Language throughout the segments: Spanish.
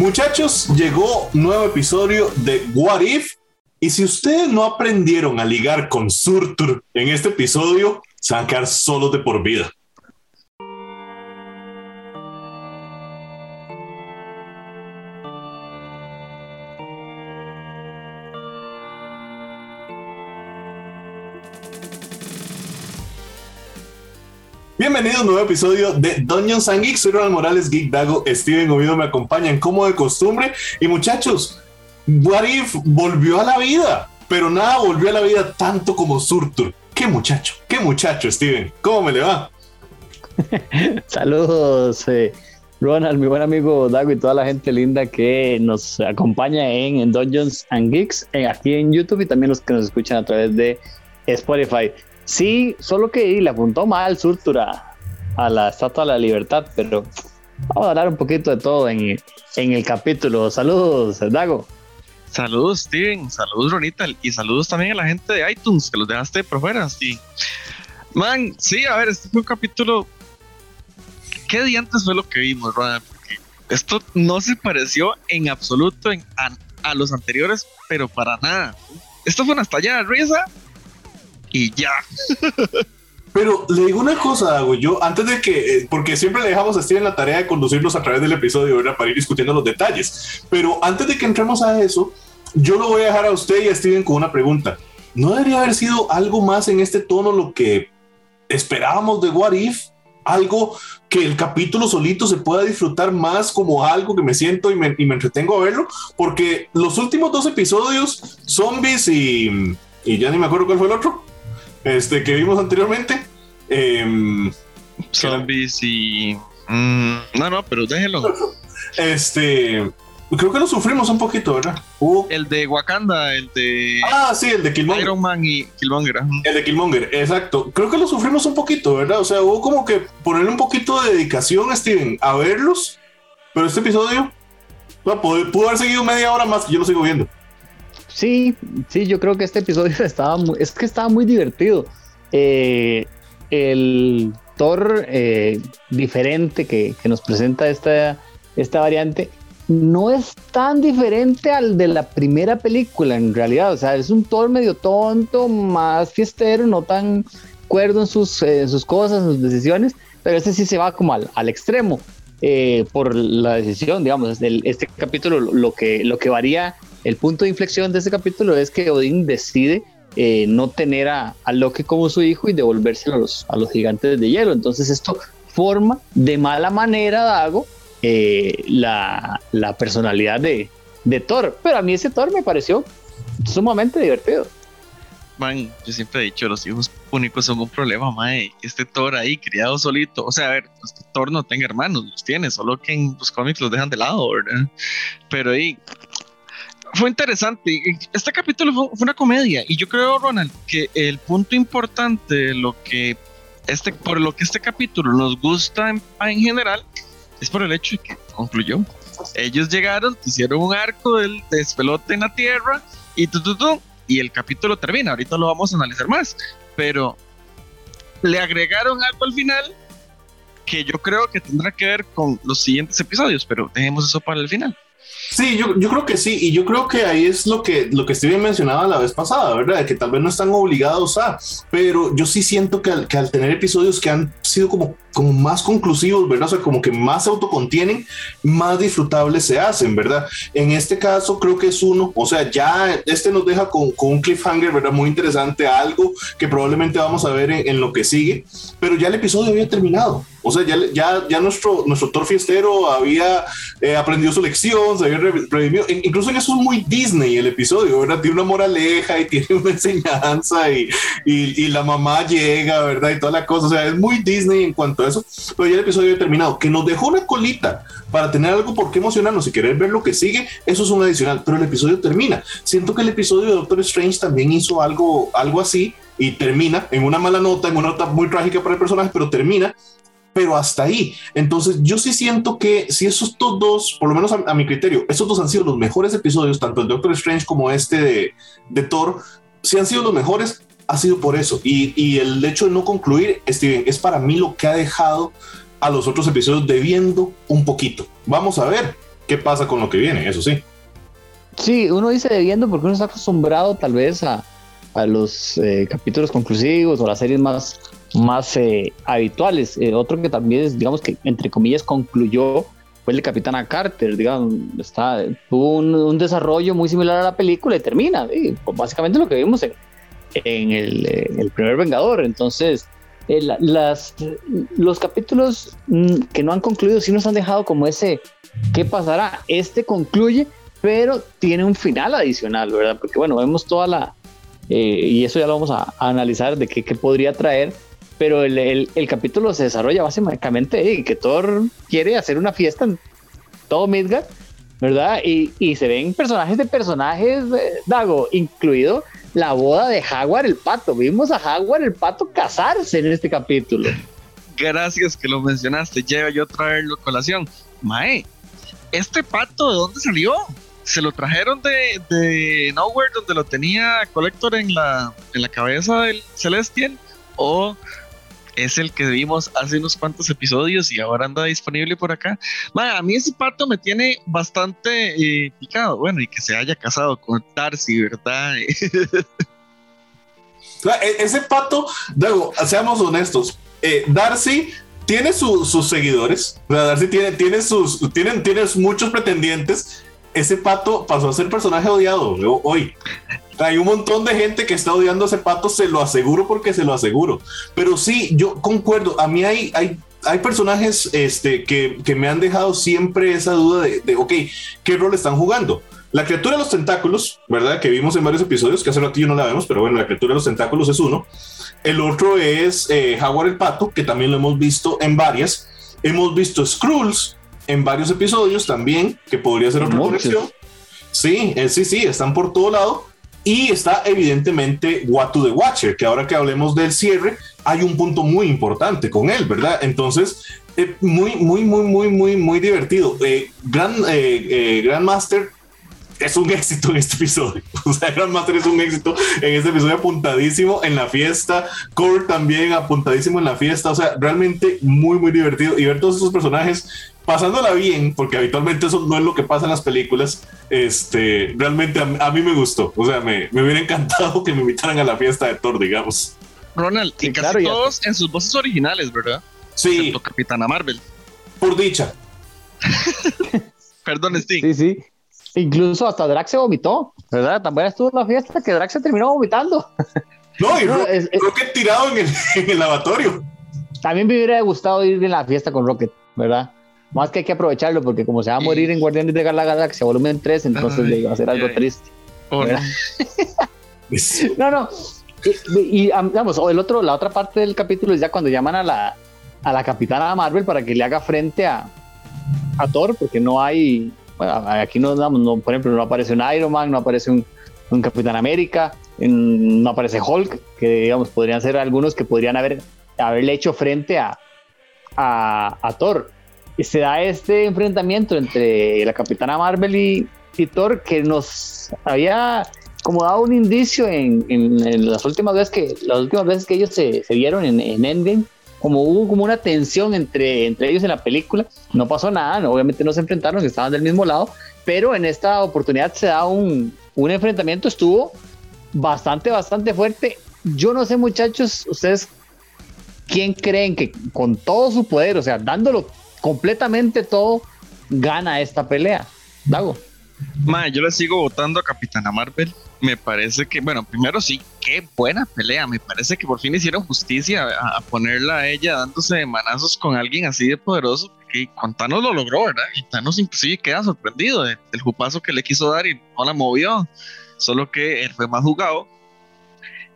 Muchachos, llegó nuevo episodio de What If. Y si ustedes no aprendieron a ligar con Surtur en este episodio, se van a quedar solos de por vida. Bienvenidos a un nuevo episodio de Dungeons and Geeks. Soy Ronald Morales, Geek Dago, Steven Ovido me acompañan como de costumbre. Y muchachos, What If volvió a la vida, pero nada volvió a la vida tanto como Surtur. Qué muchacho, qué muchacho, Steven. ¿Cómo me le va? Saludos, eh, Ronald, mi buen amigo Dago y toda la gente linda que nos acompaña en, Dungeons and Geeks, eh, aquí en YouTube y también los que nos escuchan a través de Spotify. Sí, solo que le apuntó mal Surtura a la Estatua de la Libertad, pero vamos a hablar un poquito de todo en, el capítulo. Saludos, Dago. Saludos, Steven. Saludos, Ronita. Y saludos también a la gente de iTunes, que los dejaste por fuera. Sí. Man, sí, a ver, este fue un capítulo. ¿Qué diantes fue lo que vimos, Ronald? Porque esto no se pareció en absoluto a, a, los anteriores, pero para nada. Esto fue una estallada de risa y ya. Pero le digo una cosa, Dago, yo antes de que, eh, porque siempre le dejamos a Steven la tarea de conducirnos a través del episodio, ¿verdad? Para ir discutiendo los detalles. Pero antes de que entremos a eso, yo lo voy a dejar a usted y a Steven con una pregunta. ¿No debería haber sido algo más en este tono lo que esperábamos de What If? Algo que el capítulo solito se pueda disfrutar más como algo que me siento y me, y me entretengo a verlo, porque los últimos dos episodios, zombies y, y ya ni me acuerdo cuál fue el otro, este, que vimos anteriormente. Em, Zombies y. Mm, no, no, pero déjelo. Este. Creo que lo sufrimos un poquito, ¿verdad? El de Wakanda, el de. Ah, sí, el de Killmonger. Iron Man y Killmonger. El de Killmonger, exacto. Creo que lo sufrimos un poquito, ¿verdad? O sea, hubo como que ponerle un poquito de dedicación, Steven, a verlos. Pero este episodio pudo haber seguido media hora más que yo lo sigo viendo. Sí, sí, yo creo que este episodio estaba muy, es que estaba muy divertido. Eh, el Thor eh, diferente que, nos presenta esta, esta variante no es tan diferente al de la primera película en realidad. O sea, es un Thor medio tonto, más fiestero, no tan cuerdo en sus, sus cosas, sus decisiones, pero este sí se va como al, al extremo. Eh, por la decisión, digamos, este capítulo lo que, lo que varía el punto de inflexión de este capítulo es que Odín decide eh, no tener a, Loki como su hijo y devolverse a los, a los gigantes de hielo. Entonces esto forma de mala manera, Dago, eh, la, personalidad de, Thor. Pero a mí ese Thor me pareció sumamente divertido. Man, yo siempre he dicho, los hijos únicos son un problema, mae. Este Thor ahí, criado solito. O sea, a ver, Thor no tenga hermanos, los tiene, solo que en los cómics los dejan de lado. Pero ahí, fue interesante. Este capítulo fue, una comedia y yo creo, Ronald, que el punto importante lo que este, por lo que este capítulo nos gusta en, general es por el hecho de que concluyó. Ellos llegaron, hicieron un arco del despelote en la tierra y tu, y el capítulo termina. Ahorita lo vamos a analizar más, pero le agregaron algo al final que yo creo que tendrá que ver con los siguientes episodios, pero dejemos eso para el final. Sí, yo, yo, creo que sí, y yo creo que ahí es lo que, lo que Steven mencionaba la vez pasada, ¿verdad? Que tal vez no están obligados a, pero yo sí siento que al, que al tener episodios que han sido como, como más conclusivos, ¿verdad? O sea, como que más se autocontienen, más disfrutables se hacen, ¿verdad? En este caso creo que es uno, o sea, ya este nos deja con, con un cliffhanger, ¿verdad? Muy interesante, algo que probablemente vamos a ver en, en lo que sigue, pero ya el episodio había terminado. O sea, ya, ya, ya nuestro, nuestro fiestero había eh, aprendido su lección, se había redimido. Incluso en eso es muy Disney el episodio, ¿verdad? Tiene una moraleja y tiene una enseñanza y, y, y, la mamá llega, ¿verdad? Y toda la cosa. O sea, es muy Disney en cuanto a eso. Pero ya el episodio había terminado. Que nos dejó una colita para tener algo por qué emocionarnos y querer ver lo que sigue, eso es un adicional. Pero el episodio termina. Siento que el episodio de Doctor Strange también hizo algo, algo así y termina en una mala nota, en una nota muy trágica para el personaje, pero termina pero hasta ahí. Entonces, yo sí siento que si esos dos, por lo menos a, mi criterio, esos dos han sido los mejores episodios, tanto el Doctor Strange como este de, Thor, si han sido los mejores, ha sido por eso. Y, y, el hecho de no concluir, Steven, es para mí lo que ha dejado a los otros episodios debiendo un poquito. Vamos a ver qué pasa con lo que viene, eso sí. Sí, uno dice debiendo porque uno está acostumbrado tal vez a, a los eh, capítulos conclusivos o las series más, más eh, habituales. Eh, otro que también es, digamos que entre comillas concluyó fue el de Capitana Carter, digamos, está, tuvo un, desarrollo muy similar a la película y termina, básicamente lo que vimos en, en, el, primer Vengador. Entonces, las, los capítulos mm, que no han concluido sí nos han dejado como ese, ¿qué pasará? Este concluye, pero tiene un final adicional, ¿verdad? Porque bueno, vemos toda la, eh, y eso ya lo vamos a, analizar de qué, podría traer, pero el, el, capítulo se desarrolla básicamente en que Thor quiere hacer una fiesta en todo Midgard, ¿verdad? Y, y se ven personajes de personajes, eh, Dago, incluido la boda de Jaguar el Pato. Vimos a Jaguar el Pato casarse en este capítulo. Gracias que lo mencionaste. Lleva yo a traerlo a colación. Mae, ¿este pato de dónde salió? ¿Se lo trajeron de, de Nowhere donde lo tenía Collector en la, en la cabeza del Celestial? ¿O es el que vimos hace unos cuantos episodios y ahora anda disponible por acá. a mí ese pato me tiene bastante eh, picado. Bueno, y que se haya casado con Darcy, ¿verdad? E-, ese pato, luego, seamos honestos, eh, Darcy tiene sus seguidores, Darcy tiene, tiene, sus, tienen, tiene muchos pretendientes. Ese pato pasó a ser personaje odiado hoy. Hay un montón de gente que está odiando a ese pato, se lo aseguro porque se lo aseguro. Pero sí, yo concuerdo. A mí hay, hay, hay personajes este, que, que me han dejado siempre esa duda de, de, ok, ¿qué rol están jugando? La criatura de los tentáculos, ¿verdad? Que vimos en varios episodios, que hace ratillo no la vemos, pero bueno, la criatura de los tentáculos es uno. El otro es eh, Jaguar el Pato, que también lo hemos visto en varias. Hemos visto Skrulls en varios episodios también, que podría ser otra conexión. Sí, eh, sí, sí, están por todo lado. Y está evidentemente Watu the Watcher, que ahora que hablemos del cierre, hay un punto muy importante con él, ¿verdad? Entonces, eh, muy, muy, muy, muy, muy, muy divertido. Eh, Grand, eh, Grandmaster es un éxito en este episodio. O sea, Grandmaster es un éxito en este episodio apuntadísimo en la fiesta. Core también apuntadísimo en la fiesta. O sea, realmente muy, muy divertido. Y ver todos esos personajes pasándola bien, porque habitualmente eso no es lo que pasa en las películas, este, realmente a, mí me gustó. O sea, me, me, hubiera encantado que me invitaran a la fiesta de Thor, digamos. Ronald, y casi todos en sus voces originales, ¿verdad? Sí. Excepto Capitana Marvel. Por dicha. Perdón, Steve. Sí, sí. Incluso hasta Drax se vomitó, ¿verdad? También estuvo en la fiesta que Drax se terminó vomitando. No, y Rocket tirado en el, en el lavatorio. También me hubiera gustado ir en la fiesta con Rocket, ¿verdad? Más que hay que aprovecharlo, porque como se va a morir en Guardianes de la Galaxia volumen 3, entonces le iba a ser algo triste. Oh, no, no. Y, digamos, el otro, la otra parte del capítulo es ya cuando llaman a la, a la capitana Marvel para que le haga frente a, a Thor, porque no hay, bueno, aquí no, no, por ejemplo, no aparece un Iron Man, no aparece un, un Capitán América, no aparece Hulk, que digamos, podrían ser algunos que podrían haber, haberle hecho frente a, a, a Thor. Se da este enfrentamiento entre la Capitana Marvel y, Thor que nos había como dado un indicio en, las últimas veces que las últimas veces que ellos se, vieron en, en, Endgame como hubo como una tensión entre, entre ellos en la película no pasó nada obviamente no se enfrentaron estaban del mismo lado pero en esta oportunidad se da un, un enfrentamiento estuvo bastante bastante fuerte yo no sé muchachos ustedes quién creen que con todo su poder o sea dándolo completamente todo, gana esta pelea. Dago. Ma, yo le sigo votando a Capitana Marvel. Me parece que, bueno, primero sí, qué buena pelea. Me parece que por fin hicieron justicia a, ponerla a ella dándose manazos con alguien así de poderoso. Que con Thanos lo logró, ¿verdad? Y Thanos inclusive queda sorprendido del jupazo que le quiso dar y no la movió. Solo que él fue más jugado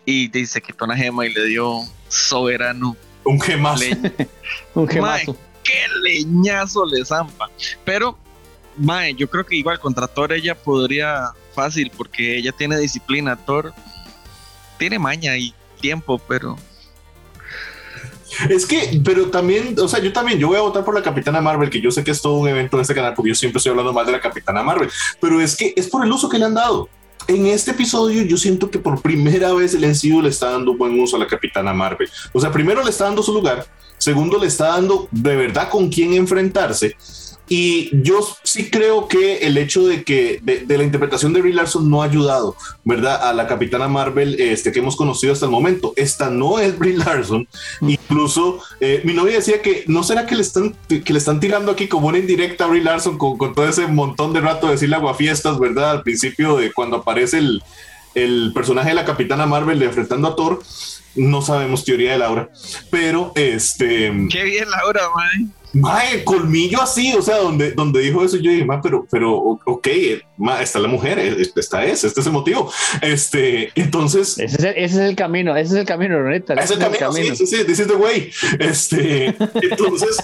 y se quitó una gema y le dio soberano. Un gemazo. un gemazo qué leñazo le zampa. Pero, Mae, yo creo que igual contra Thor ella podría fácil porque ella tiene disciplina. Thor tiene maña y tiempo, pero. Es que, pero también, o sea, yo también, yo voy a votar por la Capitana Marvel, que yo sé que es todo un evento en este canal, porque yo siempre estoy hablando mal de la Capitana Marvel, pero es que es por el uso que le han dado. En este episodio yo siento que por primera vez el NCU le está dando buen uso a la Capitana Marvel. O sea, primero le está dando su lugar, Segundo, le está dando de verdad con quién enfrentarse. Y yo sí creo que el hecho de que de, la interpretación de Brie Larson no ha ayudado, ¿verdad? A la Capitana Marvel este, que hemos conocido hasta el momento. Esta no es Brie Larson. Mm. Incluso eh, mi novia decía que no será que le están, que le están tirando aquí como una indirecta a Brie Larson con, con todo ese montón de rato de decirle aguafiestas, ¿verdad? Al principio de cuando aparece el, el personaje de la Capitana Marvel enfrentando a Thor. No sabemos teoría de Laura, pero este. Qué bien, Laura, man. Mae, colmillo así, o sea, donde, donde dijo eso, yo dije, ma, pero, pero, ok, ma, está la mujer, eh, esta es, este es el motivo. Este, entonces. Ese es el, ese es el camino, ese es el camino, Ronita. Ese es el camino, sí, sí, sí, this is the way. Este, entonces,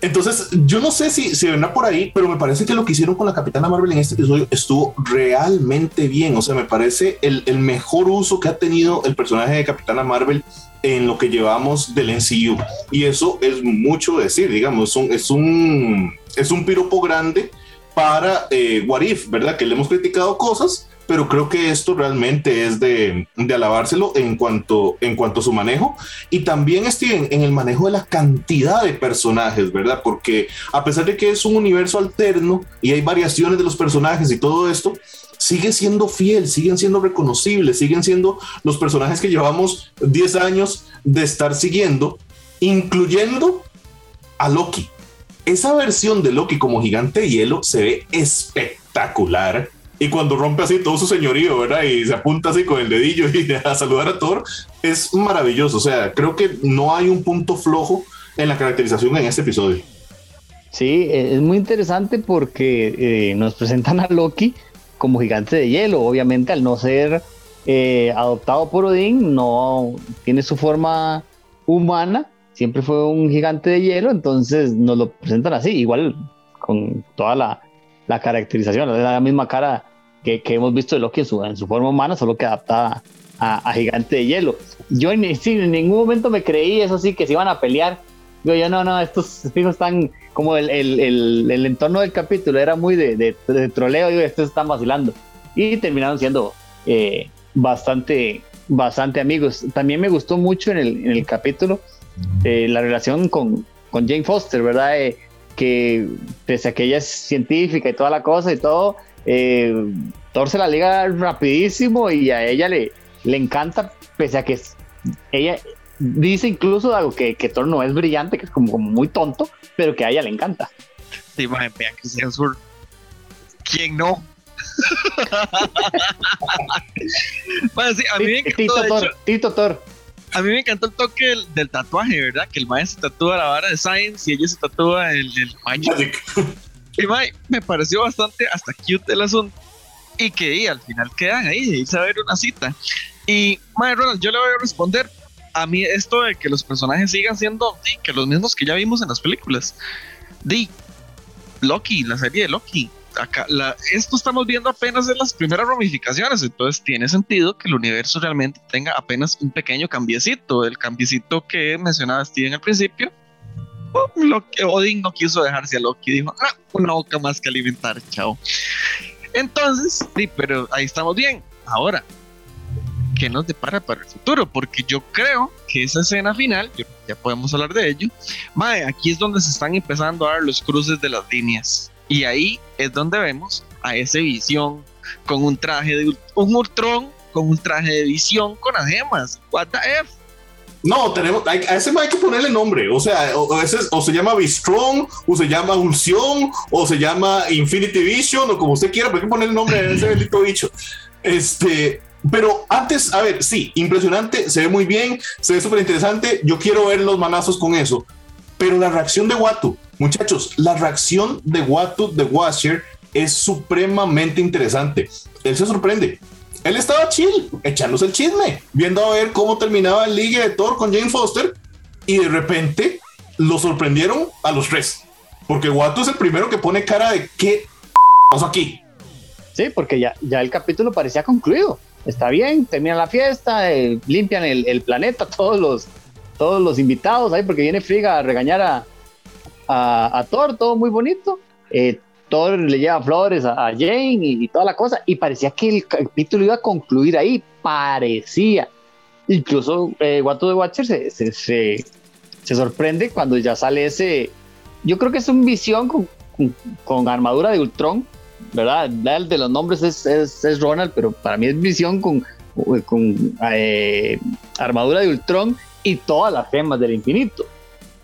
entonces, yo no sé si se ven por ahí, pero me parece que lo que hicieron con la Capitana Marvel en este episodio estuvo realmente bien. O sea, me parece el, el mejor uso que ha tenido el personaje de Capitana Marvel en lo que llevamos del NCU. Y eso es mucho decir, digamos, es un, es un, es un piropo grande para eh, ¿verdad? Que le hemos criticado cosas, pero creo que esto realmente es de, alabárselo en cuanto, en cuanto a su manejo y también Steven en el manejo de la cantidad de personajes, ¿verdad? Porque a pesar de que es un universo alterno y hay variaciones de los personajes y todo esto, sigue siendo fiel, siguen siendo reconocibles, siguen siendo los personajes que llevamos 10 años de estar siguiendo, incluyendo a Loki. Esa versión de Loki como gigante de hielo se ve espectacular y cuando rompe así todo su señorío, ¿verdad? Y se apunta así con el dedillo y a saludar a Thor, es maravilloso. O sea, creo que no hay un punto flojo en la caracterización en este episodio. Sí, e, es muy interesante porque eh, nos presentan a Loki como gigante de hielo. Obviamente, al no ser eh, adoptado por Odín, no tiene su forma humana. Siempre fue un gigante de hielo, entonces nos lo presentan así, igual con toda la, la caracterización, la misma cara que, que, hemos visto de Loki en su, en su forma humana, solo que adaptada a, Gigante de Hielo. Yo en, en ningún momento me creí eso sí, que se iban a pelear. Digo, yo no, no, estos hijos están como el, el, el, el, entorno del capítulo era muy de, de, troleo, digo, estos están vacilando. Y terminaron siendo eh, bastante, bastante amigos. También me gustó mucho en el, en el capítulo eh, la relación con, con Jane Foster, ¿verdad? Eh, que pese a que ella es científica y toda la cosa y todo, eh, Thor se la liga rapidísimo y a ella le, le encanta, pese a que ella dice incluso algo que, que Thor no es brillante, que es como, como muy tonto, pero que a ella le encanta. Sí, man, que Hemsworth. ¿Quién no? bueno, sí, a mí me Tito, Thor, Tito Thor a mí me encantó el toque del, tatuaje, ¿verdad? Que el maestro se tatúa la vara de Science y ella se tatúa el, el Magic. Y me pareció bastante hasta cute el asunto. Y que al final quedan ahí de irse a ver una cita. Y, mae, Ronald, yo le voy a responder. A mí esto de que los personajes sigan siendo que los mismos que ya vimos en las películas. Di, Loki, la serie de Loki acá, esto estamos viendo apenas en las primeras ramificaciones, entonces tiene sentido que el universo realmente tenga apenas un pequeño cambiecito, el cambiecito que mencionaba Steven al principio. Lo que Odin no quiso dejarse a Loki, dijo, ah, una boca más que alimentar, chao. Entonces, sí, pero ahí estamos bien. Ahora, ¿qué nos depara para el futuro? Porque yo creo que esa escena final, ya podemos hablar de ello, mae, aquí es donde se están empezando a dar los cruces de las líneas. Y ahí es donde vemos a ese visión con un traje de un Ultron con un traje de visión con las gemas. What the F? No, tenemos, a ese hay que ponerle nombre. O sea, o, ese, o se llama Strong, o se llama Ulción, o se llama Infinity Vision, o como usted quiera, pero hay que ponerle nombre a ese bendito bicho. Este, pero antes, a ver, sí, impresionante, se ve muy bien, se ve súper interesante. Yo quiero ver los manazos con eso. Pero la reacción de Watu, Muchachos, la reacción de Watu de Washer es supremamente interesante. Él se sorprende. Él estaba chill, echándose el chisme, viendo a ver cómo terminaba el ligue de Thor con Jane Foster y de repente lo sorprendieron a los tres. Porque Watu es el primero que pone cara de qué pasó aquí. Sí, porque ya, ya el capítulo parecía concluido. Está bien, terminan la fiesta, eh, limpian el, planeta, todos los, todos los invitados ahí, porque viene Friga a regañar a, a, Thor, todo muy bonito. Eh, Thor le lleva flores a, Jane y, toda la cosa, y parecía que el capítulo iba a concluir ahí, parecía. Incluso eh, de Watcher se, se, sorprende cuando ya sale ese. Yo creo que es un visión con, armadura de Ultron, ¿verdad? El de los nombres es, es, Ronald, pero para mí es Visión con, con eh, armadura de Ultron y todas las gemas del infinito.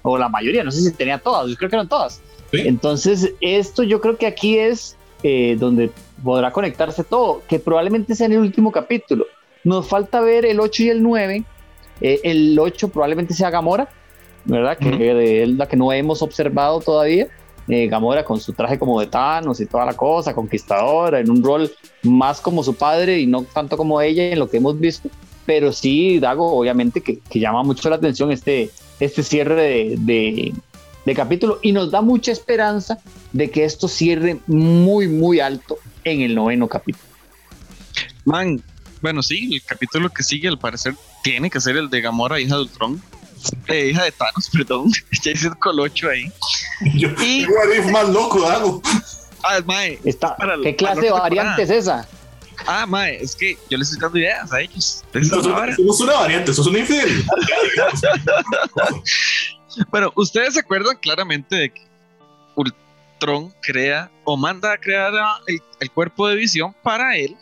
O la mayoría, no sé si tenía todas, yo creo que eran todas. Entonces, esto yo creo que aquí es eh, donde podrá conectarse todo, que probablemente sea en el último capítulo. Nos falta ver el 8 y el 9. Eh, el 8 probablemente sea Gamora, ¿verdad? Que es la que no hemos observado todavía. Eh, Gamora con su traje como de Thanos y toda la cosa, conquistadora, en un rol más como su padre y no tanto como ella en lo que hemos visto. Pero sí, Dago, obviamente que, llama mucho la atención este, este cierre de, de, capítulo y nos da mucha esperanza de que esto cierre muy, muy alto en el noveno capítulo. Man, bueno, sí, el capítulo que sigue al parecer tiene que ser el de Gamora, hija de Ultron. Eh, hija de Thanos, perdón. ya hice el colocho ahí. Yo, y, más loco hago. Ah, mae. Está, ¿Qué clase de variante es esa? Ah, mae, es que yo les estoy dando ideas a ellos. No, es una variante, eso es una infidelidad. bueno, ustedes se acuerdan claramente de que Ultron crea o manda a crear el, cuerpo de visión para él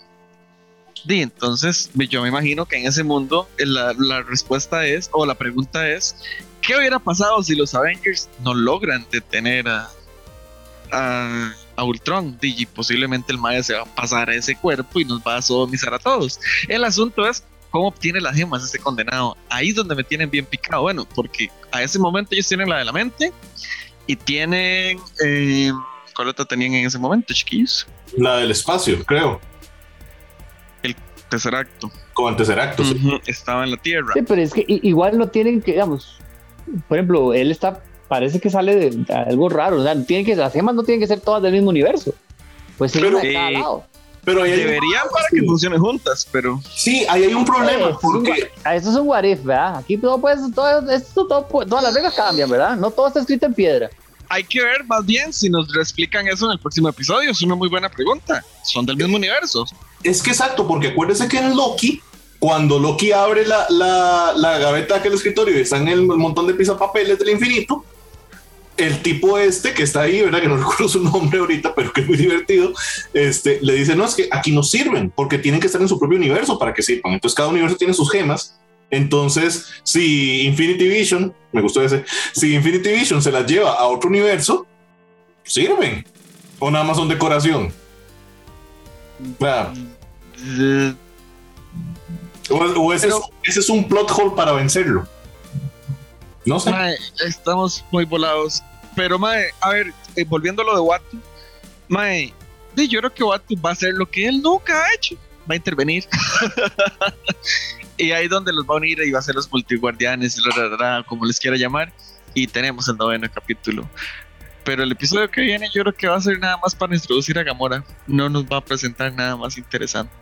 y entonces yo me imagino que en ese mundo eh, la, respuesta es, o la pregunta es, ¿qué hubiera pasado si los Avengers no logran detener a, a, Ultron? Y posiblemente el Maya se va a pasar a ese cuerpo y nos va a sodomizar a todos. El asunto es cómo obtiene las gemas ese condenado. Ahí es donde me tienen bien picado. Bueno, porque a ese momento ellos tienen la de la mente y tienen... Eh, ¿Cuál otra tenían en ese momento, chiquillos? La del espacio, creo tercer acto. Con tercer acto, sí. Estaba en la Tierra. Sí, pero es que igual no tienen que, digamos, por ejemplo, él está, parece que sale de, algo raro, o sea, tienen que, las gemas no tienen que ser todas del mismo universo. Pues sí, pero, de cada lado. Pero deberían para que funcionen juntas, pero sí, ahí hay un problema porque eso es un what if, ¿verdad? Aquí todo puede, todo, esto, todo, todas las reglas cambian, ¿verdad? No todo está escrito en piedra. Hay que ver más bien si nos explican eso en el próximo episodio. Es una muy buena pregunta. Son del mismo universo. Es que exacto, porque acuérdese que en Loki, cuando Loki abre la, la, la gaveta de aquel escritorio y están el montón de papeles del infinito, el tipo este que está ahí, ¿verdad? Que no recuerdo su nombre ahorita, pero que es muy divertido, este, le dice, no, es que aquí no sirven, porque tienen que estar en su propio universo para que sirvan. Entonces cada universo tiene sus gemas. Entonces, si Infinity Vision, me gustó ese, si Infinity Vision se las lleva a otro universo, sirven. O nada más son decoración. O, ese, es, un plot hole para vencerlo. No sé. estamos muy volados. Pero, mae, a ver, eh, volviendo a lo de Watu, mae, yo creo que Watu va a hacer lo que él nunca ha hecho. Va a intervenir. y ahí donde los va a unir y va a ser los multiguardianes, como les quiera llamar. Y tenemos el noveno capítulo. Pero el episodio que viene yo creo que va a ser nada más para introducir a Gamora. No nos va a presentar nada más interesante.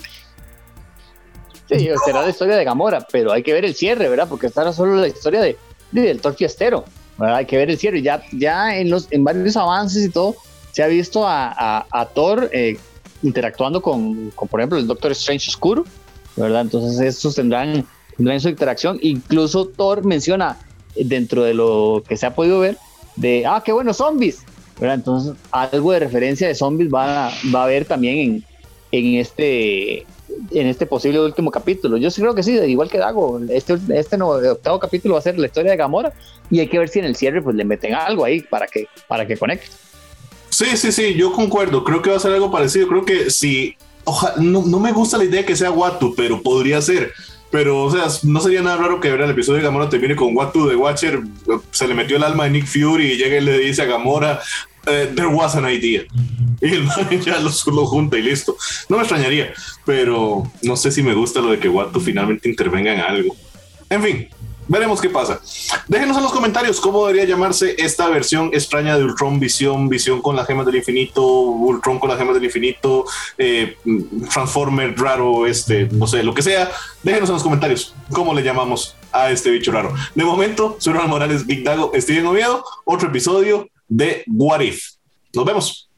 Sí, será la historia de Gamora, pero hay que ver el cierre, ¿verdad? Porque esta era solo la historia de, del Thor Fiestero, ¿verdad? Hay que ver el cierre. Ya, ya en, los, en varios avances y todo, se ha visto a, a, Thor eh, interactuando con, con, por ejemplo, el Doctor Strange Oscuro, ¿verdad? Entonces, estos tendrán, tendrán su interacción. Incluso Thor menciona dentro de lo que se ha podido ver de, ah, qué buenos zombies. Entonces, algo de referencia de zombies va a, va a haber también en, en, este, en este posible último capítulo. Yo sí creo que sí, igual que Dago, este, este octavo capítulo va a ser la historia de Gamora y hay que ver si en el cierre pues le meten algo ahí para que, para que conecte. Sí, sí, sí, yo concuerdo. Creo que va a ser algo parecido. Creo que si, ojalá, no, no me gusta la idea que sea Watu, pero podría ser pero, o sea, no sería nada raro que ver el episodio de Gamora termine con to the Watcher. Se le metió el alma de Nick Fury y llega y le dice a Gamora, eh, there was an idea. Y el man ya lo, lo, junta y listo. No me extrañaría, pero no sé si me gusta lo de que Watu finalmente intervenga en algo. En fin, veremos qué pasa. Déjenos en los comentarios cómo debería llamarse esta versión extraña de Ultron Visión, Visión con las gemas del infinito, Ultron con las gemas del infinito, eh, Transformer raro, este, no sé, lo que sea. Déjenos en los comentarios cómo le llamamos a este bicho raro. De momento, soy Ronald Morales, Big Dago, Steven Oviedo, otro episodio de What If. Nos vemos.